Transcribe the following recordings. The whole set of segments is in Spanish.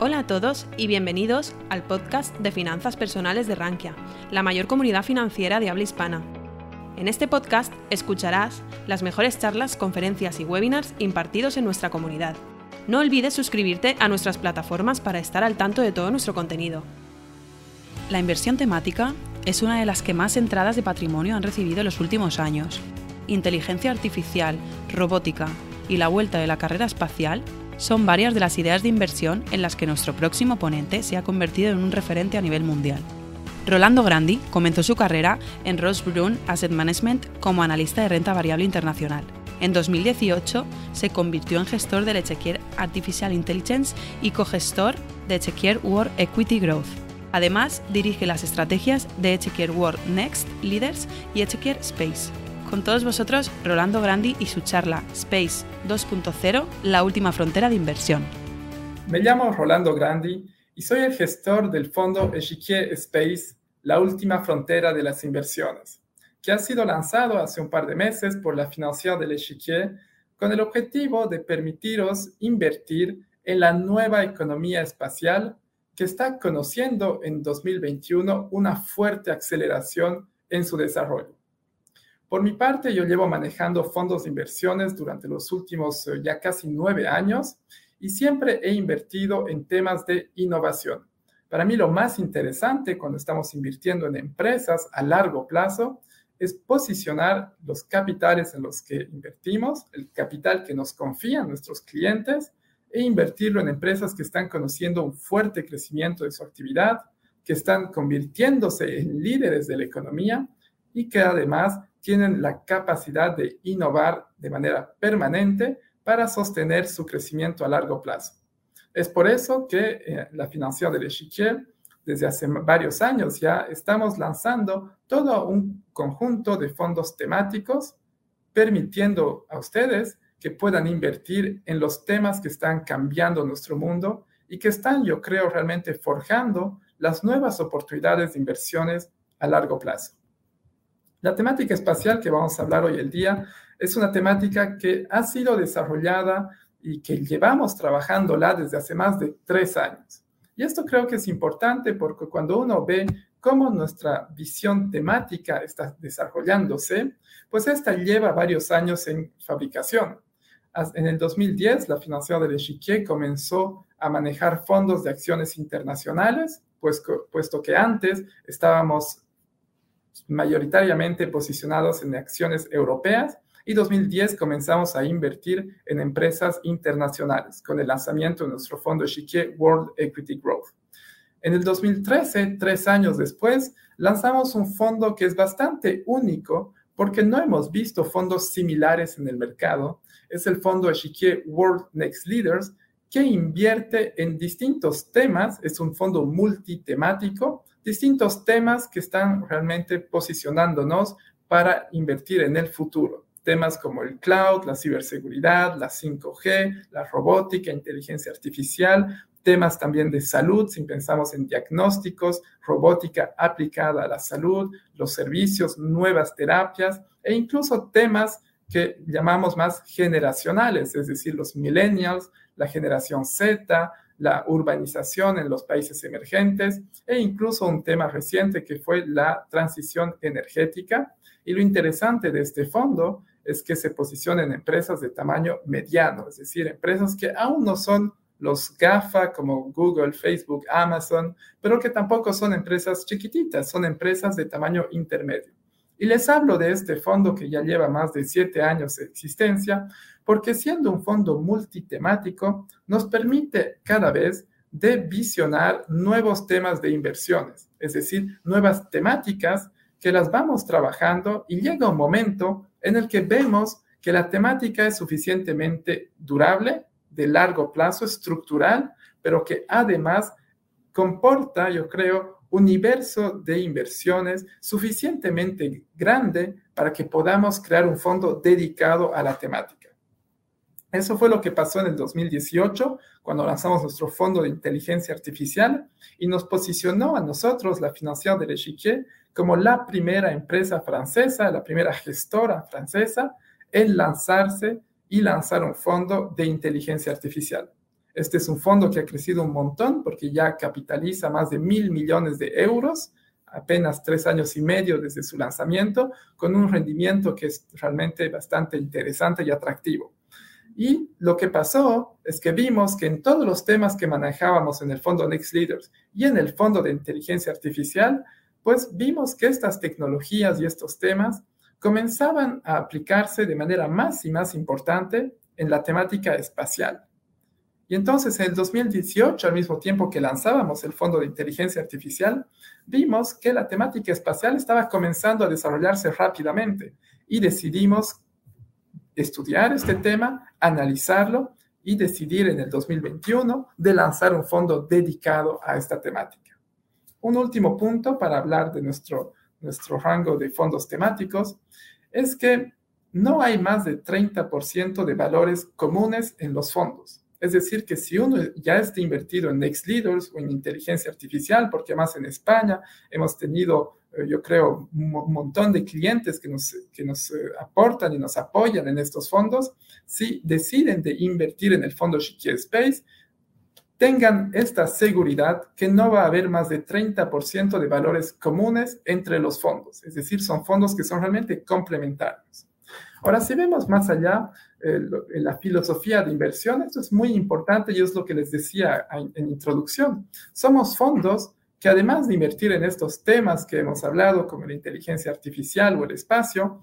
Hola a todos y bienvenidos al podcast de finanzas personales de Rankia, la mayor comunidad financiera de habla hispana. En este podcast escucharás las mejores charlas, conferencias y webinars impartidos en nuestra comunidad. No olvides suscribirte a nuestras plataformas para estar al tanto de todo nuestro contenido. La inversión temática es una de las que más entradas de patrimonio han recibido en los últimos años. Inteligencia artificial, robótica y la vuelta de la carrera espacial son varias de las ideas de inversión en las que nuestro próximo ponente se ha convertido en un referente a nivel mundial. Rolando Grandi comenzó su carrera en Ross Brun Asset Management como analista de renta variable internacional. En 2018 se convirtió en gestor del Echequier Artificial Intelligence y cogestor de Echequier World Equity Growth. Además, dirige las estrategias de Echequier World Next Leaders y Echequier Space. Con todos vosotros, Rolando Grandi y su charla Space 2.0, la última frontera de inversión. Me llamo Rolando Grandi y soy el gestor del fondo Echiquier Space, la última frontera de las inversiones, que ha sido lanzado hace un par de meses por la financiera del Echiquier con el objetivo de permitiros invertir en la nueva economía espacial que está conociendo en 2021 una fuerte aceleración en su desarrollo. Por mi parte, yo llevo manejando fondos de inversiones durante los últimos eh, ya casi nueve años y siempre he invertido en temas de innovación. Para mí lo más interesante cuando estamos invirtiendo en empresas a largo plazo es posicionar los capitales en los que invertimos, el capital que nos confían nuestros clientes, e invertirlo en empresas que están conociendo un fuerte crecimiento de su actividad, que están convirtiéndose en líderes de la economía y que además tienen la capacidad de innovar de manera permanente para sostener su crecimiento a largo plazo. Es por eso que eh, la financiera del Echiquier, desde hace varios años ya, estamos lanzando todo un conjunto de fondos temáticos, permitiendo a ustedes que puedan invertir en los temas que están cambiando nuestro mundo y que están, yo creo, realmente forjando las nuevas oportunidades de inversiones a largo plazo. La temática espacial que vamos a hablar hoy el día es una temática que ha sido desarrollada y que llevamos trabajándola desde hace más de tres años. Y esto creo que es importante porque cuando uno ve cómo nuestra visión temática está desarrollándose, pues esta lleva varios años en fabricación. En el 2010, la financiera del Echiquier comenzó a manejar fondos de acciones internacionales, pues, puesto que antes estábamos mayoritariamente posicionados en acciones europeas y 2010 comenzamos a invertir en empresas internacionales con el lanzamiento de nuestro fondo Chiquier World Equity Growth. En el 2013, tres años después, lanzamos un fondo que es bastante único porque no hemos visto fondos similares en el mercado. Es el fondo Chiquier World Next Leaders que invierte en distintos temas. Es un fondo multitemático distintos temas que están realmente posicionándonos para invertir en el futuro. Temas como el cloud, la ciberseguridad, la 5G, la robótica, inteligencia artificial, temas también de salud, si pensamos en diagnósticos, robótica aplicada a la salud, los servicios, nuevas terapias e incluso temas que llamamos más generacionales, es decir, los millennials, la generación Z, la urbanización en los países emergentes e incluso un tema reciente que fue la transición energética. Y lo interesante de este fondo es que se posiciona en empresas de tamaño mediano, es decir, empresas que aún no son los GAFA como Google, Facebook, Amazon, pero que tampoco son empresas chiquititas, son empresas de tamaño intermedio. Y les hablo de este fondo que ya lleva más de siete años de existencia, porque siendo un fondo multitemático, nos permite cada vez de visionar nuevos temas de inversiones, es decir, nuevas temáticas que las vamos trabajando y llega un momento en el que vemos que la temática es suficientemente durable, de largo plazo, estructural, pero que además comporta, yo creo, universo de inversiones suficientemente grande para que podamos crear un fondo dedicado a la temática. Eso fue lo que pasó en el 2018, cuando lanzamos nuestro fondo de inteligencia artificial y nos posicionó a nosotros, la financiera de l'Echiquier, como la primera empresa francesa, la primera gestora francesa en lanzarse y lanzar un fondo de inteligencia artificial. Este es un fondo que ha crecido un montón porque ya capitaliza más de mil millones de euros, apenas tres años y medio desde su lanzamiento, con un rendimiento que es realmente bastante interesante y atractivo. Y lo que pasó es que vimos que en todos los temas que manejábamos en el fondo Next Leaders y en el fondo de inteligencia artificial, pues vimos que estas tecnologías y estos temas comenzaban a aplicarse de manera más y más importante en la temática espacial. Y entonces en el 2018, al mismo tiempo que lanzábamos el Fondo de Inteligencia Artificial, vimos que la temática espacial estaba comenzando a desarrollarse rápidamente y decidimos estudiar este tema, analizarlo y decidir en el 2021 de lanzar un fondo dedicado a esta temática. Un último punto para hablar de nuestro, nuestro rango de fondos temáticos es que no hay más de 30% de valores comunes en los fondos. Es decir, que si uno ya está invertido en Next Leaders o en inteligencia artificial, porque además en España hemos tenido, eh, yo creo, un montón de clientes que nos, que nos eh, aportan y nos apoyan en estos fondos, si deciden de invertir en el fondo Shikia Space, tengan esta seguridad que no va a haber más de 30% de valores comunes entre los fondos. Es decir, son fondos que son realmente complementarios. Ahora, si vemos más allá, en la filosofía de inversión, esto es muy importante y es lo que les decía en, introducción. Somos fondos que además de invertir en estos temas que hemos hablado, como la inteligencia artificial o el espacio,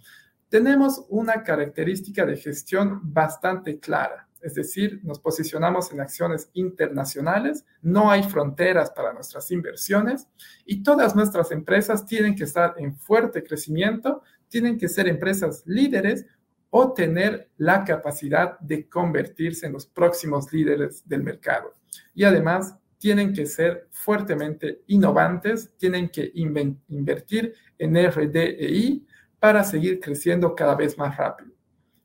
tenemos una característica de gestión bastante clara. Es decir, nos posicionamos en acciones internacionales, no hay fronteras para nuestras inversiones y todas nuestras empresas tienen que estar en fuerte crecimiento, tienen que ser empresas líderes o tener la capacidad de convertirse en los próximos líderes del mercado. Y además tienen que ser fuertemente innovantes, tienen que invertir en RDEI para seguir creciendo cada vez más rápido.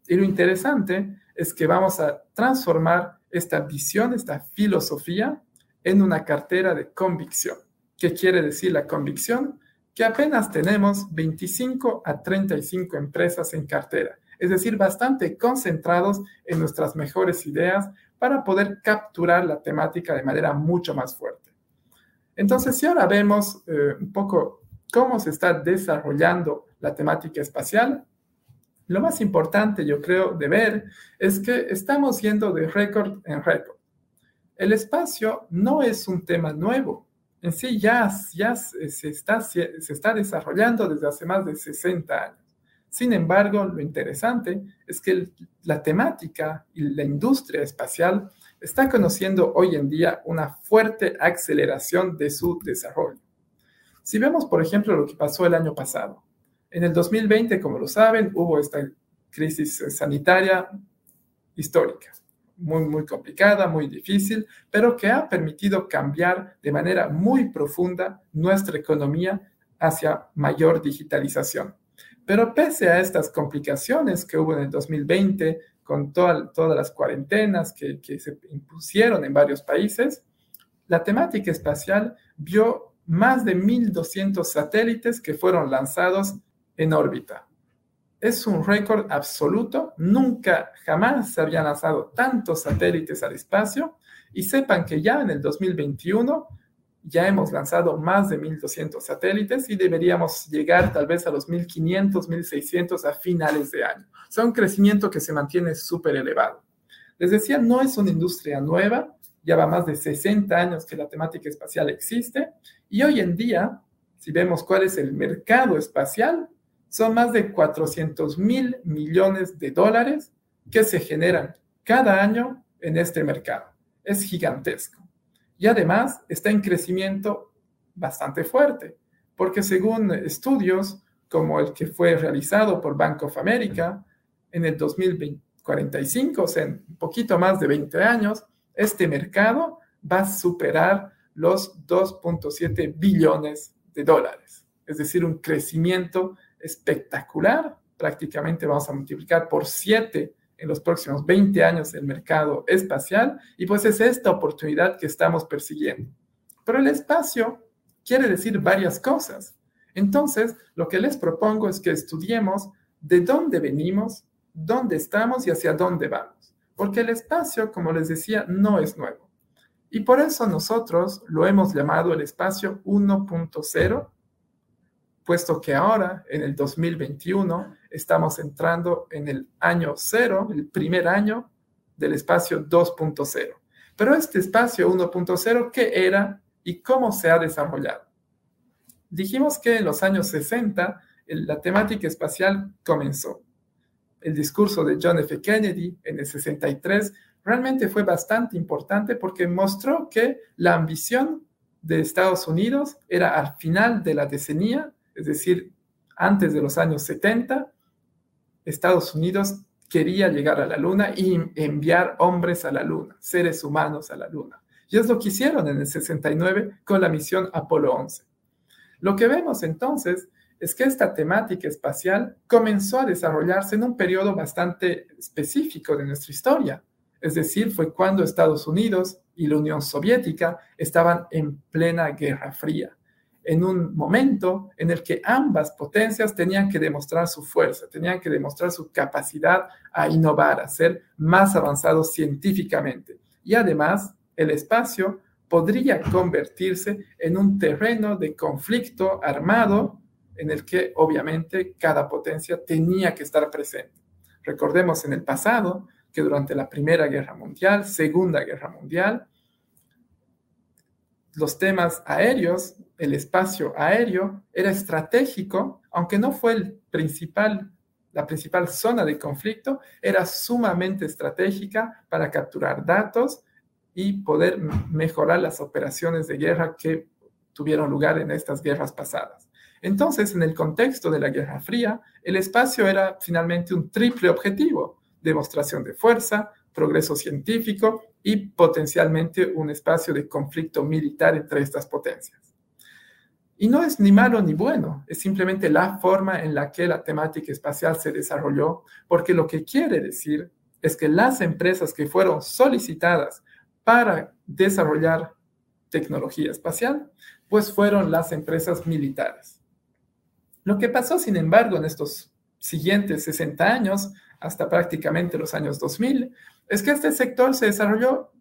Y lo interesante es que vamos a transformar esta visión, esta filosofía, en una cartera de convicción. ¿Qué quiere decir la convicción? Que apenas tenemos 25 a 35 empresas en cartera es decir, bastante concentrados en nuestras mejores ideas para poder capturar la temática de manera mucho más fuerte. Entonces, si ahora vemos eh, un poco cómo se está desarrollando la temática espacial, lo más importante, yo creo, de ver es que estamos yendo de récord en récord. El espacio no es un tema nuevo. En sí ya, ya se, está, se está desarrollando desde hace más de 60 años. Sin embargo, lo interesante es que la temática y la industria espacial está conociendo hoy en día una fuerte aceleración de su desarrollo. Si vemos, por ejemplo, lo que pasó el año pasado. En el 2020, como lo saben, hubo esta crisis sanitaria histórica, muy, muy complicada, muy difícil, pero que ha permitido cambiar de manera muy profunda nuestra economía hacia mayor digitalización. Pero pese a estas complicaciones que hubo en el 2020, con todas las cuarentenas que, que se impusieron en varios países, la temática espacial vio más de 1.200 satélites que fueron lanzados en órbita. Es un récord absoluto, nunca jamás se habían lanzado tantos satélites al espacio y sepan que ya en el 2021 ya hemos lanzado más de 1.200 satélites y deberíamos llegar tal vez a los 1.500, 1.600 a finales de año. O sea, un crecimiento que se mantiene súper elevado. Les decía, no es una industria nueva, ya va más de 60 años que la temática espacial existe y hoy en día, si vemos cuál es el mercado espacial, son más de 400 mil millones de dólares que se generan cada año en este mercado. Es gigantesco y además está en crecimiento bastante fuerte, porque según estudios como el que fue realizado por Bank of America en el 2045, o sea, en un poquito más de 20 años, este mercado va a superar los 2.7 billones de dólares, es decir, un crecimiento espectacular, prácticamente vamos a multiplicar por 7 en los próximos 20 años el mercado espacial y pues es esta oportunidad que estamos persiguiendo. Pero el espacio quiere decir varias cosas. Entonces, lo que les propongo es que estudiemos de dónde venimos, dónde estamos y hacia dónde vamos. porque el espacio, como les decía, no es nuevo. Y por eso nosotros lo hemos llamado el espacio 1.0, puesto que ahora, en el 2021, estamos entrando en el año cero, el primer año del espacio 2.0. Pero este espacio 1.0, ¿qué era y cómo se ha desarrollado? Dijimos que en los años 60 la temática espacial comenzó. El discurso de John F. Kennedy en el 63 realmente fue bastante importante porque mostró que la ambición de Estados Unidos era al final de la decenía, es decir, antes de los años 70, Estados Unidos quería llegar a la Luna y enviar hombres a la Luna, seres humanos a la Luna. Y es lo que hicieron en el 69 con la misión Apolo 11. Lo que vemos entonces es que esta temática espacial comenzó a desarrollarse en un periodo bastante específico de nuestra historia. Es decir, fue cuando Estados Unidos y la Unión Soviética estaban en plena Guerra Fría, en un momento en el que ambas potencias tenían que demostrar su fuerza, tenían que demostrar su capacidad a innovar, a ser más avanzados científicamente. Y además, el espacio podría convertirse en un terreno de conflicto armado en el que obviamente cada potencia tenía que estar presente. Recordemos en el pasado que durante la Primera Guerra Mundial, Segunda Guerra Mundial, los temas aéreos, el espacio aéreo era estratégico, aunque no fue el principal, la principal zona de conflicto, era sumamente estratégica para capturar datos y poder mejorar las operaciones de guerra que tuvieron lugar en estas guerras pasadas. Entonces, en el contexto de la Guerra Fría, el espacio era finalmente un triple objetivo, demostración de fuerza, progreso científico y potencialmente un espacio de conflicto militar entre estas potencias. Y no es ni malo ni bueno, es simplemente la forma en la que la temática espacial se desarrolló, porque lo que quiere decir es que las empresas que fueron solicitadas para desarrollar tecnología espacial, pues fueron las empresas militares. Lo que pasó, sin embargo, en estos siguientes 60 años, hasta prácticamente los años 2000, es que este sector se desarrolló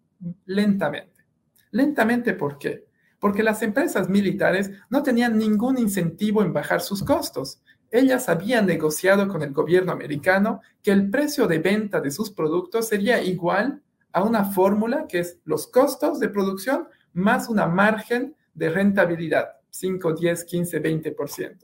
lentamente. Lentamente, ¿por qué? Porque las empresas militares no tenían ningún incentivo en bajar sus costos. Ellas habían negociado con el gobierno americano que el precio de venta de sus productos sería igual a una fórmula que es los costos de producción más una margen de rentabilidad, 5, 10, 15, 20%.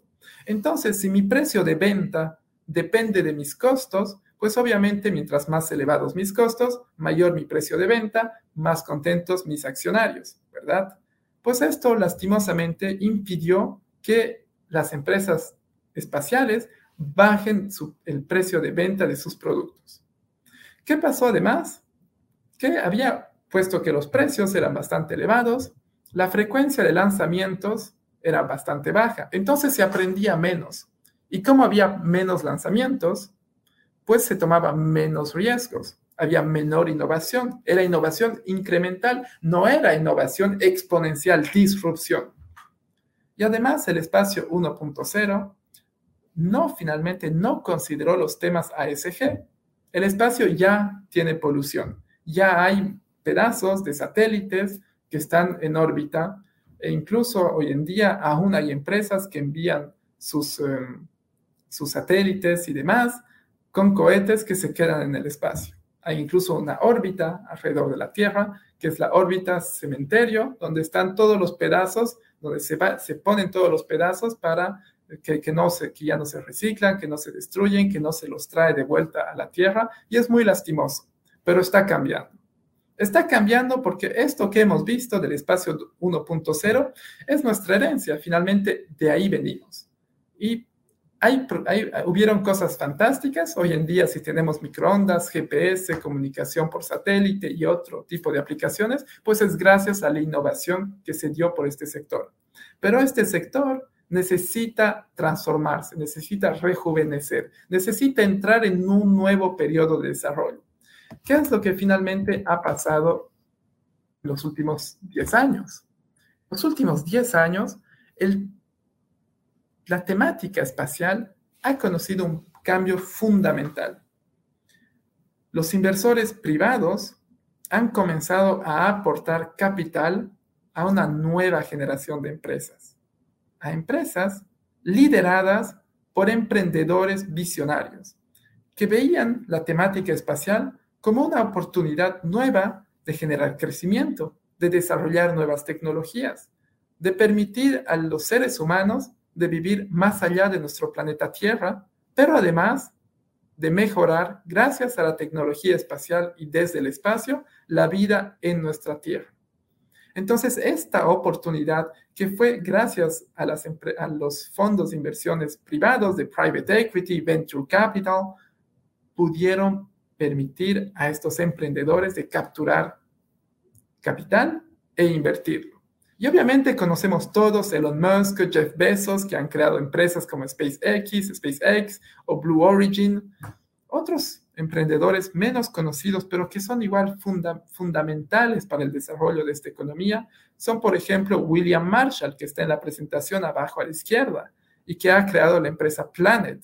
Entonces, si mi precio de venta depende de mis costos, pues obviamente mientras más elevados mis costos, mayor mi precio de venta, más contentos mis accionarios, ¿verdad? Pues esto lastimosamente impidió que las empresas espaciales bajen el precio de venta de sus productos. ¿Qué pasó además? Que había, puesto que los precios eran bastante elevados, la frecuencia de lanzamientos era bastante baja. Entonces se aprendía menos. Y como había menos lanzamientos, pues se tomaba menos riesgos. Había menor innovación. Era innovación incremental, no era innovación exponencial, disrupción. Y además el espacio 1.0 no finalmente no consideró los temas ASG. El espacio ya tiene polución. Ya hay pedazos de satélites que están en órbita e incluso hoy en día aún hay empresas que envían sus, em, sus satélites y demás con cohetes que se quedan en el espacio. Hay incluso una órbita alrededor de la Tierra, que es la órbita cementerio, donde están todos los pedazos, donde se, se ponen todos los pedazos para que, que, no se, que ya no se reciclan, que no se destruyen, que no se los trae de vuelta a la Tierra, y es muy lastimoso, pero está cambiando. Está cambiando porque esto que hemos visto del espacio 1.0 es nuestra herencia, finalmente de ahí venimos. Y hay, hubieron cosas fantásticas. Hoy en día, si tenemos microondas, GPS, comunicación por satélite y otro tipo de aplicaciones, pues es gracias a la innovación que se dio por este sector. Pero este sector necesita transformarse, necesita rejuvenecer, necesita entrar en un nuevo periodo de desarrollo. ¿Qué es lo que finalmente ha pasado en los últimos 10 años? Los últimos 10 años, la temática espacial ha conocido un cambio fundamental. los inversores privados han comenzado a aportar capital a una nueva generación de empresas, a empresas lideradas por emprendedores visionarios que veían la temática espacial como una oportunidad nueva de generar crecimiento, de desarrollar nuevas tecnologías, de permitir a los seres humanos de vivir más allá de nuestro planeta Tierra, pero además de mejorar, gracias a la tecnología espacial y desde el espacio, la vida en nuestra Tierra. Entonces, esta oportunidad que fue gracias a, los fondos de inversiones privados de private equity, venture capital, pudieron permitir a estos emprendedores de capturar capital e invertirlo. Y obviamente conocemos todos Elon Musk, Jeff Bezos, que han creado empresas como SpaceX, SpaceX o Blue Origin, otros emprendedores menos conocidos, pero que son igual fundamentales para el desarrollo de esta economía, son, por ejemplo, William Marshall, que está en la presentación abajo a la izquierda, y que ha creado la empresa Planet,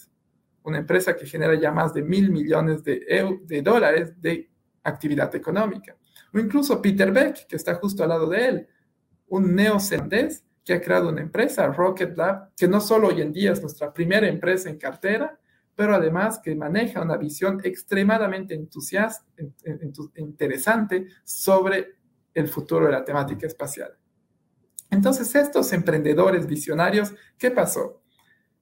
una empresa que genera ya más de mil millones de, de dólares de actividad económica. O incluso Peter Beck, que está justo al lado de él, un neozelandés que ha creado una empresa, Rocket Lab, que no solo hoy en día es nuestra primera empresa en cartera, pero además que maneja una visión extremadamente entusiasta, interesante sobre el futuro de la temática espacial. Entonces, estos emprendedores visionarios, ¿qué pasó?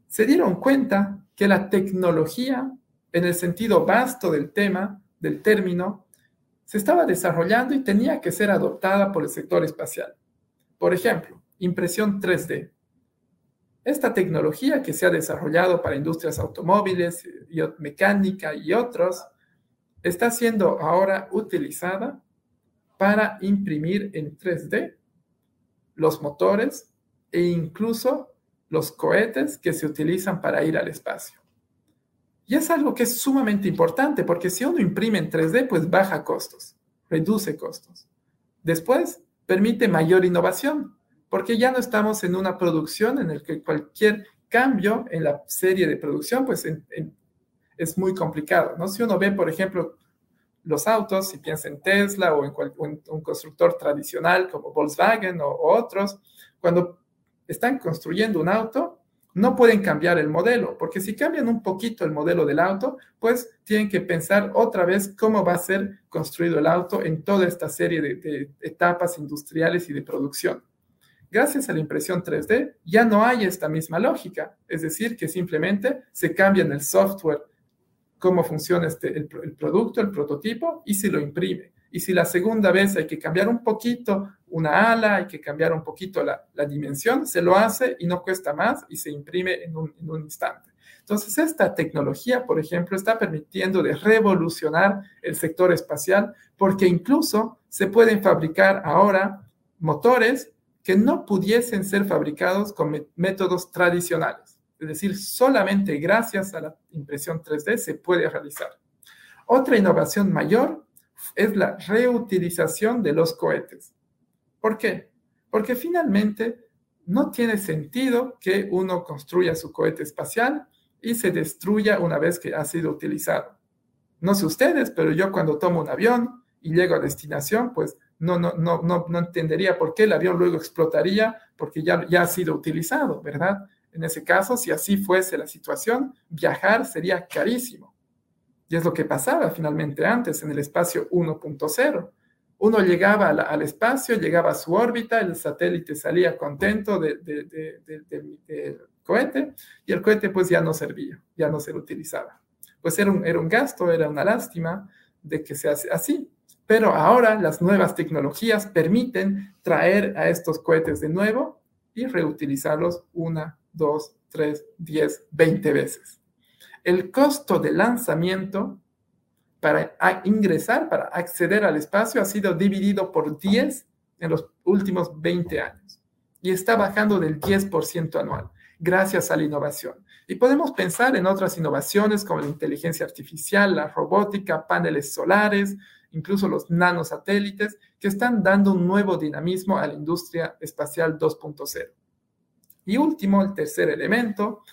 Se dieron cuenta que la tecnología, en el sentido vasto del tema, del término, se estaba desarrollando y tenía que ser adoptada por el sector espacial. Por ejemplo, impresión 3D. Esta tecnología que se ha desarrollado para industrias automóviles, mecánica y otros, está siendo ahora utilizada para imprimir en 3D los motores e incluso los cohetes que se utilizan para ir al espacio. Y es algo que es sumamente importante porque si uno imprime en 3D, pues baja costos, reduce costos. Después, permite mayor innovación, porque ya no estamos en una producción en la que cualquier cambio en la serie de producción, pues es muy complicado, ¿no? Si uno ve, por ejemplo, los autos, si piensa en Tesla o en, un constructor tradicional como Volkswagen o otros, cuando están construyendo un auto, no pueden cambiar el modelo, porque si cambian un poquito el modelo del auto, pues tienen que pensar otra vez cómo va a ser construido el auto en toda esta serie de, etapas industriales y de producción. Gracias a la impresión 3D ya no hay esta misma lógica, es decir, que simplemente se cambia en el software cómo funciona este, el, el producto, el prototipo y se lo imprime. Y si la segunda vez hay que cambiar un poquito una ala, hay que cambiar un poquito la, dimensión, se lo hace y no cuesta más y se imprime en un, instante. Entonces, esta tecnología, por ejemplo, está permitiendo de revolucionar el sector espacial porque incluso se pueden fabricar ahora motores que no pudiesen ser fabricados con métodos tradicionales. Es decir, solamente gracias a la impresión 3D se puede realizar. Otra innovación mayor es la reutilización de los cohetes. ¿Por qué? Porque finalmente no tiene sentido que uno construya su cohete espacial y se destruya una vez que ha sido utilizado. No sé ustedes, pero yo cuando tomo un avión y llego a destinación, pues no, no, no, no, no entendería por qué el avión luego explotaría porque ya, ya ha sido utilizado, ¿verdad? En ese caso, si así fuese la situación, viajar sería carísimo. Y es lo que pasaba finalmente antes en el espacio 1.0 uno llegaba al, espacio, llegaba a su órbita, el satélite salía contento del cohete y el cohete pues ya no servía, ya no se utilizaba. Pues era un, era un gasto, era una lástima de que se hace así. Pero ahora las nuevas tecnologías permiten traer a estos cohetes de nuevo y reutilizarlos una, dos, tres, diez, veinte veces. El costo de lanzamiento para ingresar, para acceder al espacio, ha sido dividido por 10 en los últimos 20 años y está bajando del 10% anual gracias a la innovación. Y podemos pensar en otras innovaciones como la inteligencia artificial, la robótica, paneles solares, incluso los nanosatélites, que están dando un nuevo dinamismo a la industria espacial 2.0. Y último, el tercer elemento,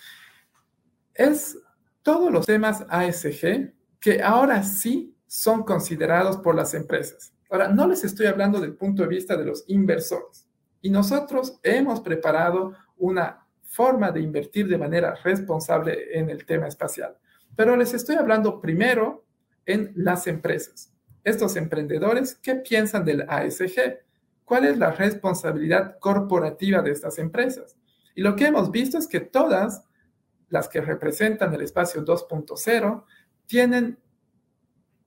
es todos los temas ASG que ahora sí son considerados por las empresas. Ahora, no les estoy hablando del punto de vista de los inversores. Y nosotros hemos preparado una forma de invertir de manera responsable en el tema espacial. Pero les estoy hablando primero en las empresas. Estos emprendedores, ¿qué piensan del ASG? ¿Cuál es la responsabilidad corporativa de estas empresas? Y lo que hemos visto es que todas las que representan el espacio 2.0 tienen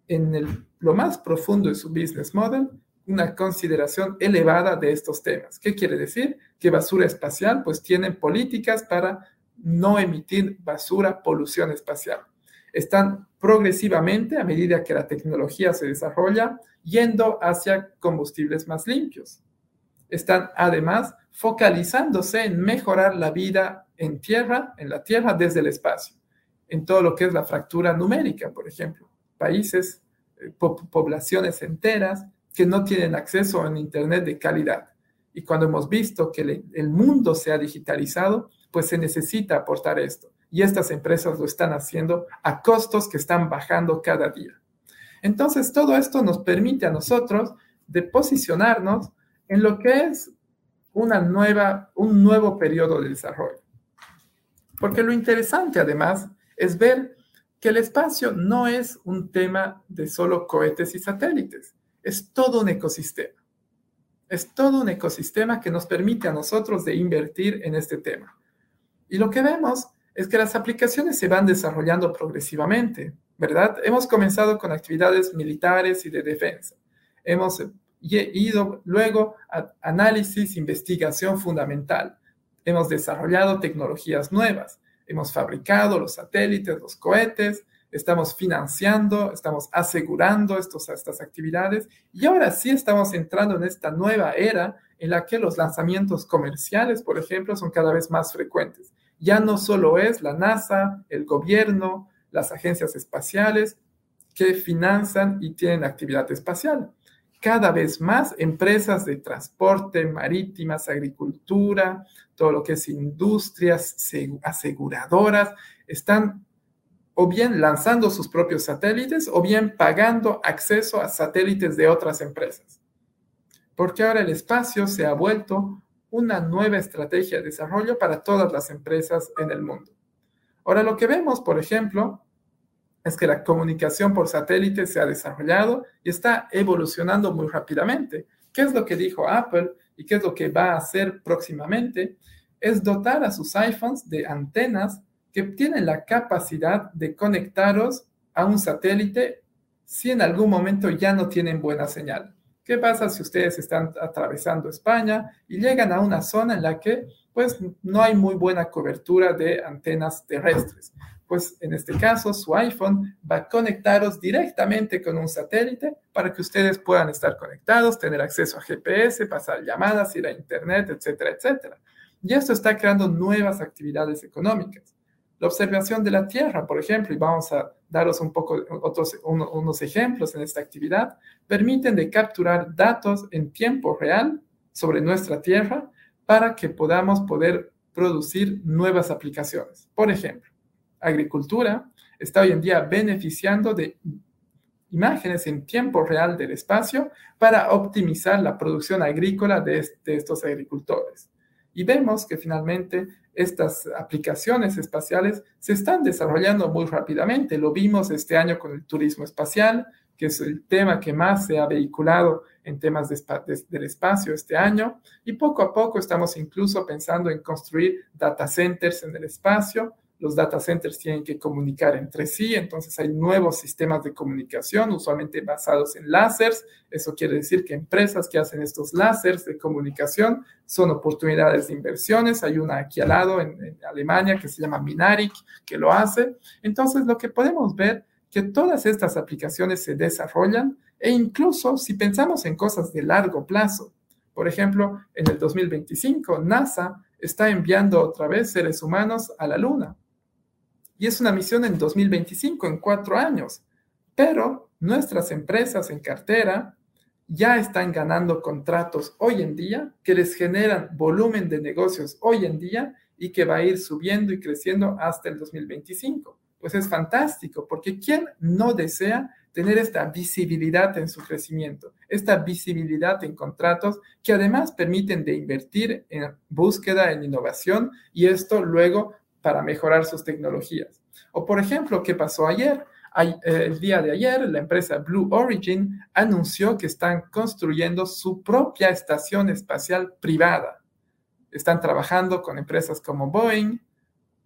en lo más profundo de su business model una consideración elevada de estos temas. ¿Qué quiere decir? Que basura espacial, pues tienen políticas para no emitir basura, polución espacial. Están progresivamente, a medida que la tecnología se desarrolla, yendo hacia combustibles más limpios. Están además focalizándose en mejorar la vida en tierra, en la tierra desde el espacio, en todo lo que es la fractura numérica, por ejemplo. Países, eh, poblaciones enteras que no tienen acceso a un Internet de calidad. Y cuando hemos visto que el mundo se ha digitalizado, pues se necesita aportar esto. Y estas empresas lo están haciendo a costos que están bajando cada día. Entonces, todo esto nos permite a nosotros de posicionarnos en lo que es una nueva, un nuevo periodo de desarrollo. Porque lo interesante además es ver que el espacio no es un tema de solo cohetes y satélites, es todo un ecosistema. Es todo un ecosistema que nos permite a nosotros de invertir en este tema. Y lo que vemos es que las aplicaciones se van desarrollando progresivamente, ¿verdad? Hemos comenzado con actividades militares y de defensa. Hemos ido luego a análisis, investigación fundamental. Hemos desarrollado tecnologías nuevas. Hemos fabricado los satélites, los cohetes, estamos financiando, estamos asegurando estos, estas actividades y ahora sí estamos entrando en esta nueva era en la que los lanzamientos comerciales, por ejemplo, son cada vez más frecuentes. Ya no solo es la NASA, el gobierno, las agencias espaciales que financian y tienen actividad espacial. Cada vez más empresas de transporte, marítimas, agricultura, todo lo que es industrias, aseguradoras, están o bien lanzando sus propios satélites o bien pagando acceso a satélites de otras empresas. Porque ahora el espacio se ha vuelto una nueva estrategia de desarrollo para todas las empresas en el mundo. Ahora lo que vemos, por ejemplo, es que la comunicación por satélite se ha desarrollado y está evolucionando muy rápidamente. ¿Qué es lo que dijo Apple y qué es lo que va a hacer próximamente? Es dotar a sus iPhones de antenas que tienen la capacidad de conectaros a un satélite si en algún momento ya no tienen buena señal. ¿Qué pasa si ustedes están atravesando España y llegan a una zona en la que pues no hay muy buena cobertura de antenas terrestres? Pues en este caso su iPhone va a conectaros directamente con un satélite para que ustedes puedan estar conectados, tener acceso a GPS, pasar llamadas, ir a Internet, etcétera, etcétera. Y esto está creando nuevas actividades económicas. La observación de la Tierra, por ejemplo, y vamos a daros un poco otros, unos ejemplos en esta actividad, permiten de capturar datos en tiempo real sobre nuestra Tierra para que podamos poder producir nuevas aplicaciones. Por ejemplo, agricultura está hoy en día beneficiando de imágenes en tiempo real del espacio para optimizar la producción agrícola de, de estos agricultores. Y vemos que finalmente estas aplicaciones espaciales se están desarrollando muy rápidamente. Lo vimos este año con el turismo espacial, que es el tema que más se ha vehiculado en temas del espacio este año. Y poco a poco estamos incluso pensando en construir data centers en el espacio los data centers tienen que comunicar entre sí, entonces hay nuevos sistemas de comunicación, usualmente basados en láseres. Eso quiere decir que empresas que hacen estos láseres de comunicación son oportunidades de inversiones. Hay una aquí al lado en, Alemania que se llama Minaric, que lo hace. Entonces, lo que podemos ver que todas estas aplicaciones se desarrollan e incluso si pensamos en cosas de largo plazo, por ejemplo, en el 2025, NASA está enviando otra vez seres humanos a la Luna y es una misión en 2025, en cuatro años. Pero nuestras empresas en cartera ya están ganando contratos hoy en día que les generan volumen de negocios hoy en día y que va a ir subiendo y creciendo hasta el 2025. Pues es fantástico, porque ¿quién no desea tener esta visibilidad en su crecimiento, esta visibilidad en contratos que además permiten de invertir en búsqueda, en innovación y esto luego para mejorar sus tecnologías. O por ejemplo, ¿qué pasó ayer? Eh, el día de ayer, la empresa Blue Origin anunció que están construyendo su propia estación espacial privada. Están trabajando con empresas como Boeing,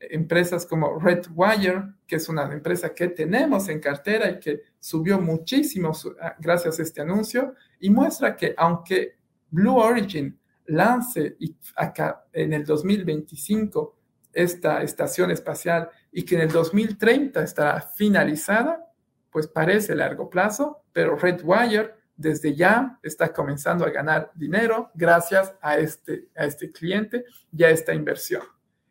empresas como Redwire, que es una empresa que tenemos en cartera y que subió muchísimo ah, gracias a este anuncio, y muestra que aunque Blue Origin lance acá en el 2025 esta estación espacial y que en el 2030 estará finalizada, pues parece largo plazo, pero Redwire desde ya está comenzando a ganar dinero gracias a este, a este cliente y a esta inversión.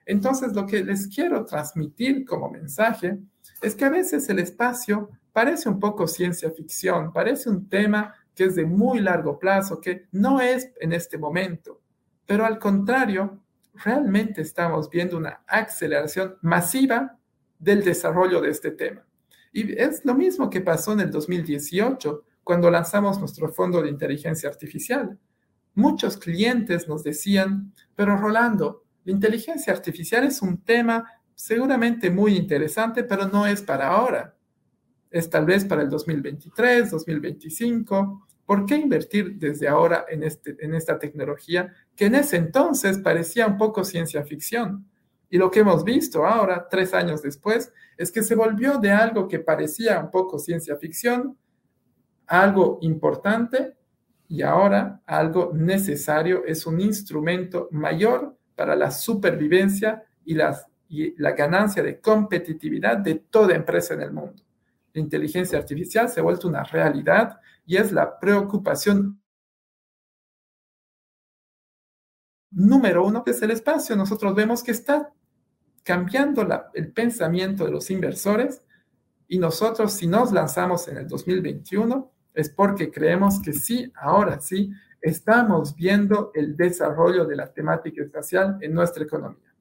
Entonces, lo que les quiero transmitir como mensaje es que a veces el espacio parece un poco ciencia ficción, parece un tema que es de muy largo plazo, que no es en este momento, pero al contrario, realmente estamos viendo una aceleración masiva del desarrollo de este tema. Y es lo mismo que pasó en el 2018, cuando lanzamos nuestro fondo de inteligencia artificial. Muchos clientes nos decían, pero Rolando, la inteligencia artificial es un tema seguramente muy interesante, pero no es para ahora. Es tal vez para el 2023, 2025. ¿Por qué invertir desde ahora en, este, en esta tecnología que en ese entonces parecía un poco ciencia ficción? Y lo que hemos visto ahora, tres años después, es que se volvió de algo que parecía un poco ciencia ficción, algo importante y ahora algo necesario, es un instrumento mayor para la supervivencia y, la ganancia de competitividad de toda empresa en el mundo. La inteligencia artificial se ha vuelto una realidad y es la preocupación número uno, que es el espacio. Nosotros vemos que está cambiando el pensamiento de los inversores y nosotros si nos lanzamos en el 2021 es porque creemos que sí, ahora sí, estamos viendo el desarrollo de la temática espacial en nuestra economía.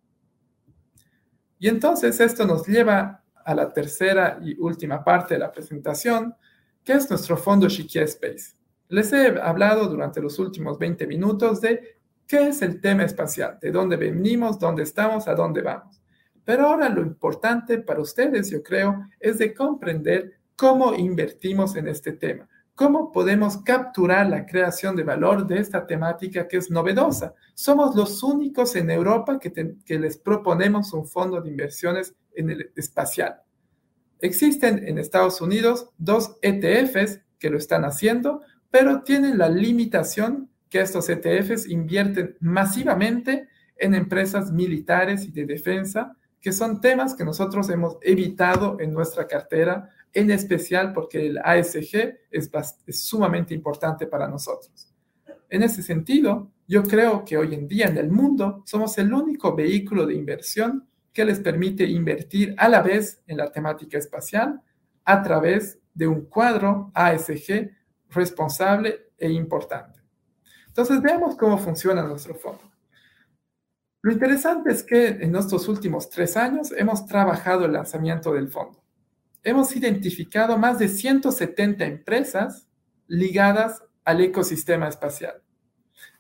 Y entonces esto nos lleva a la tercera y última parte de la presentación, que es nuestro fondo Shikia Space. Les he hablado durante los últimos 20 minutos de qué es el tema espacial, de dónde venimos, dónde estamos, a dónde vamos. Pero ahora lo importante para ustedes, yo creo, es de comprender cómo invertimos en este tema. ¿Cómo podemos capturar la creación de valor de esta temática que es novedosa? Somos los únicos en Europa que, les proponemos un fondo de inversiones en el espacial. Existen en Estados Unidos dos ETFs que lo están haciendo, pero tienen la limitación que estos ETFs invierten masivamente en empresas militares y de defensa, que son temas que nosotros hemos evitado en nuestra cartera en especial porque el ASG es, sumamente importante para nosotros. En ese sentido, yo creo que hoy en día en el mundo somos el único vehículo de inversión que les permite invertir a la vez en la temática espacial a través de un cuadro ASG responsable e importante. Entonces, veamos cómo funciona nuestro fondo. Lo interesante es que en estos últimos tres años hemos trabajado el lanzamiento del fondo hemos identificado más de 170 empresas ligadas al ecosistema espacial.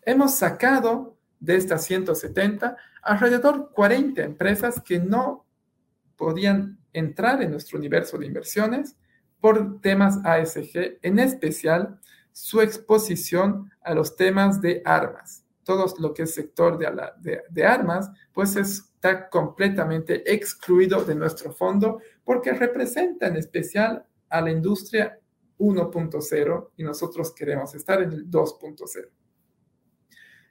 Hemos sacado de estas 170 alrededor 40 empresas que no podían entrar en nuestro universo de inversiones por temas ASG, en especial su exposición a los temas de armas. Todo lo que es sector de, armas, pues está completamente excluido de nuestro fondo porque representa en especial a la industria 1.0 y nosotros queremos estar en el 2.0.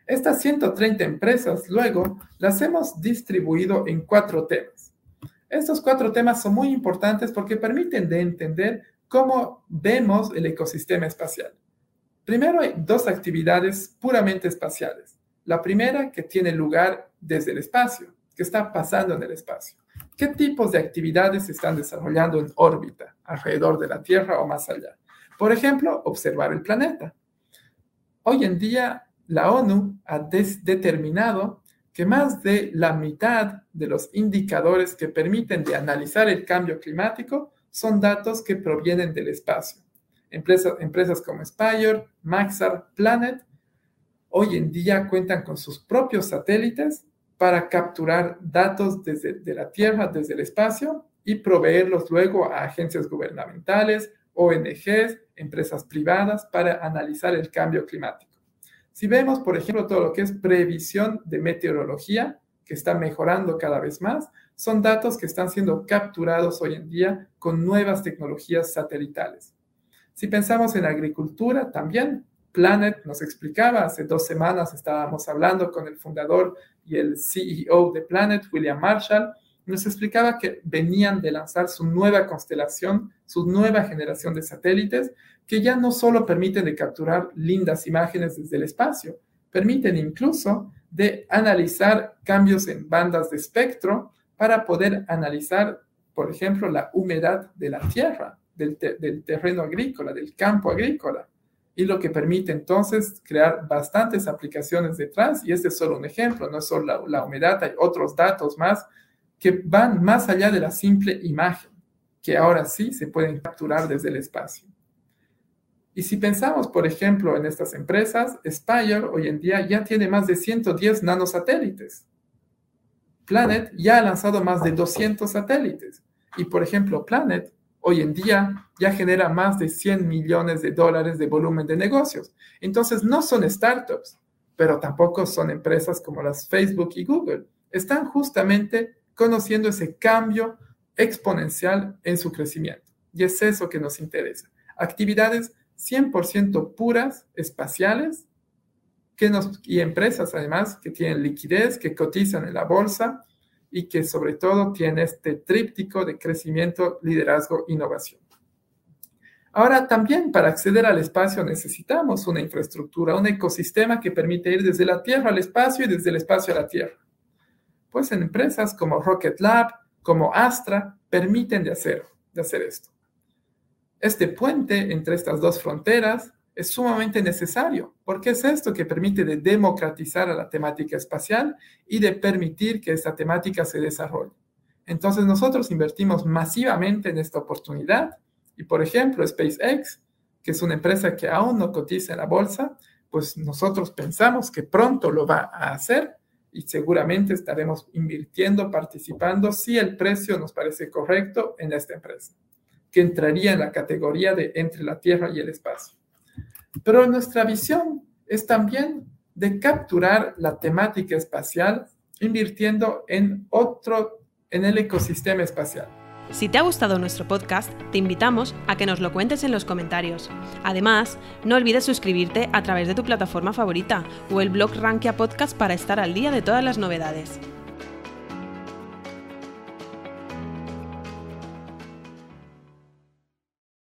Estas 130 empresas luego las hemos distribuido en cuatro temas. Estos cuatro temas son muy importantes porque permiten de entender cómo vemos el ecosistema espacial. Primero hay dos actividades puramente espaciales. La primera que tiene lugar desde el espacio, que está pasando en el espacio. ¿Qué tipos de actividades se están desarrollando en órbita, alrededor de la Tierra o más allá? Por ejemplo, observar el planeta. Hoy en día, la ONU ha determinado que más de la mitad de los indicadores que permiten de analizar el cambio climático son datos que provienen del espacio. Empresas, como Spire, Maxar, Planet, hoy en día cuentan con sus propios satélites para capturar datos desde de la Tierra, desde el espacio, y proveerlos luego a agencias gubernamentales, ONGs, empresas privadas para analizar el cambio climático. Si vemos, por ejemplo, todo lo que es previsión de meteorología, que está mejorando cada vez más, son datos que están siendo capturados hoy en día con nuevas tecnologías satelitales. Si pensamos en agricultura, también. Planet nos explicaba, hace dos semanas estábamos hablando con el fundador y el CEO de Planet, William Marshall, nos explicaba que venían de lanzar su nueva constelación, su nueva generación de satélites, que ya no solo permiten de capturar lindas imágenes desde el espacio, permiten incluso de analizar cambios en bandas de espectro para poder analizar, por ejemplo, la humedad de la tierra, del, terreno agrícola, del campo agrícola. Y lo que permite entonces crear bastantes aplicaciones detrás. Y este es solo un ejemplo, no es solo la, la humedad, hay otros datos más que van más allá de la simple imagen, que ahora sí se pueden capturar desde el espacio. Y si pensamos, por ejemplo, en estas empresas, Spire hoy en día ya tiene más de 110 nanosatélites. Planet ya ha lanzado más de 200 satélites. Y, por ejemplo, Planet hoy en día ya genera más de 100 millones de dólares de volumen de negocios. Entonces, no son startups, pero tampoco son empresas como las Facebook y Google. Están justamente conociendo ese cambio exponencial en su crecimiento. Y es eso que nos interesa. Actividades 100% puras, espaciales, que nos, y empresas además que tienen liquidez, que cotizan en la bolsa y que sobre todo tienen este tríptico de crecimiento, liderazgo, innovación. Ahora también para acceder al espacio necesitamos una infraestructura, un ecosistema que permite ir desde la Tierra al espacio y desde el espacio a la Tierra pues en empresas como Rocket Lab, como Astra, permiten de hacer, de hacer esto. Este puente entre estas dos fronteras es sumamente necesario, porque es esto que permite de democratizar a la temática espacial y de permitir que esta temática se desarrolle. Entonces nosotros invertimos masivamente en esta oportunidad y, por ejemplo, SpaceX, que es una empresa que aún no cotiza en la bolsa, pues nosotros pensamos que pronto lo va a hacer y seguramente estaremos invirtiendo, participando, si el precio nos parece correcto en esta empresa, que entraría en la categoría de entre la Tierra y el espacio. Pero nuestra visión es también de capturar la temática espacial invirtiendo en otro, en el ecosistema espacial. Si te ha gustado nuestro podcast, te invitamos a que nos lo cuentes en los comentarios. Además, no olvides suscribirte a través de tu plataforma favorita o el blog Rankia Podcast para estar al día de todas las novedades.